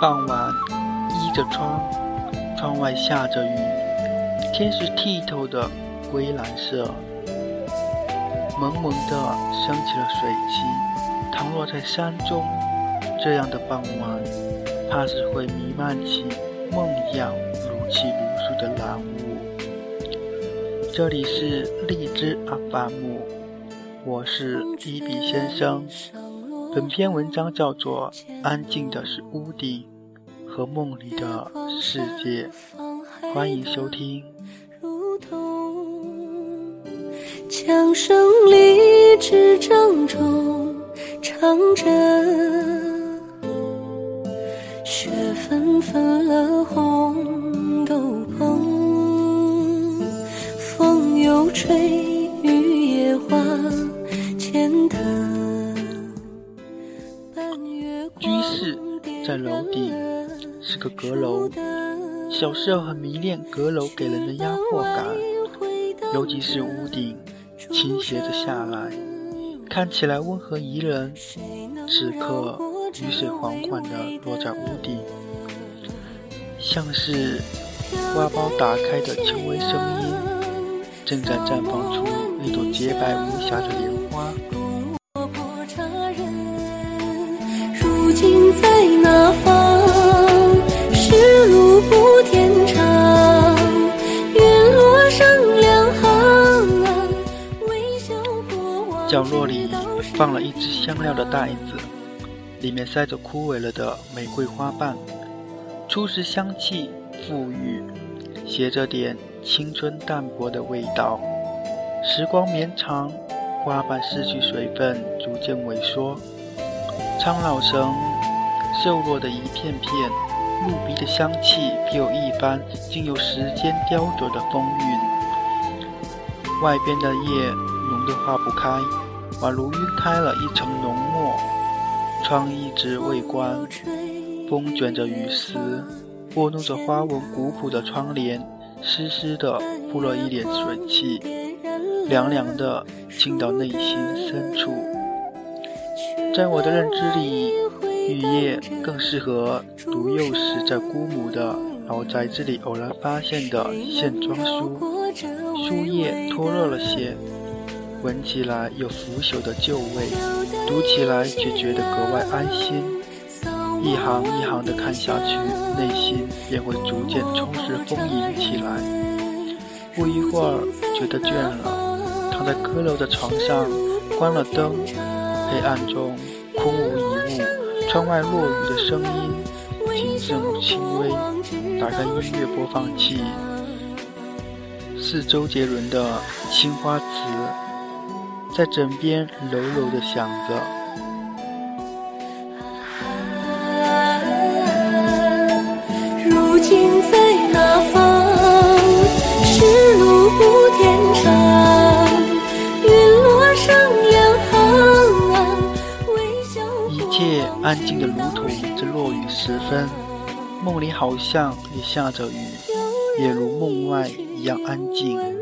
傍晚，依着窗，窗外下着雨，天是剔透的灰蓝色，蒙蒙的升起了水汽。倘落在山中，这样的傍晚，怕是会弥漫起梦一样如泣如诉的蓝雾。这里是荔枝阿巴木，我是一笔先生。本篇文章叫做《安静的是屋顶和梦里的世界》，欢迎收听。枪声里，纸张中唱着，雪纷纷了红豆棚。又吹雨也花前藤。在楼顶，是个阁楼。小时候很迷恋阁楼给人的压迫感，尤其是屋顶倾斜着下来，看起来温和宜人。此刻雨水缓缓地落在屋顶，像是花苞打开的轻微声音。正在绽放出一朵洁白无瑕的莲花。在哪方？是路不天长。云落上两行。微笑过往。角落里放了一只香料的袋子，里面塞着枯萎了的玫瑰花瓣。初时香气馥郁，携着点。青春淡薄的味道，时光绵长，花瓣失去水分，逐渐萎缩，苍老成瘦弱的一片片。木鼻的香气别有一般，经由时间雕琢的风韵。外边的叶浓得化不开，宛如晕开了一层浓墨。窗一直未关，风卷着雨丝，拨弄着花纹古朴的窗帘。湿湿的，铺了一脸水汽，凉凉的，沁到内心深处。在我的认知里，雨夜更适合读幼时在姑母的老宅子里偶然发现的线装书。书页脱落了些，闻起来有腐朽的旧味，读起来却觉得格外安心。一行一行的看下去，内心便会逐渐充实丰盈起来。不一会儿，觉得倦了，躺在阁楼的床上，关了灯，黑暗中空无一物，窗外落雨的声音仅剩轻微。打开音乐播放器，是周杰伦的《青花瓷》，在枕边柔柔的响着。如今在哪安静的如同这落雨时分，梦里好像也下着雨，也如梦外一样安静。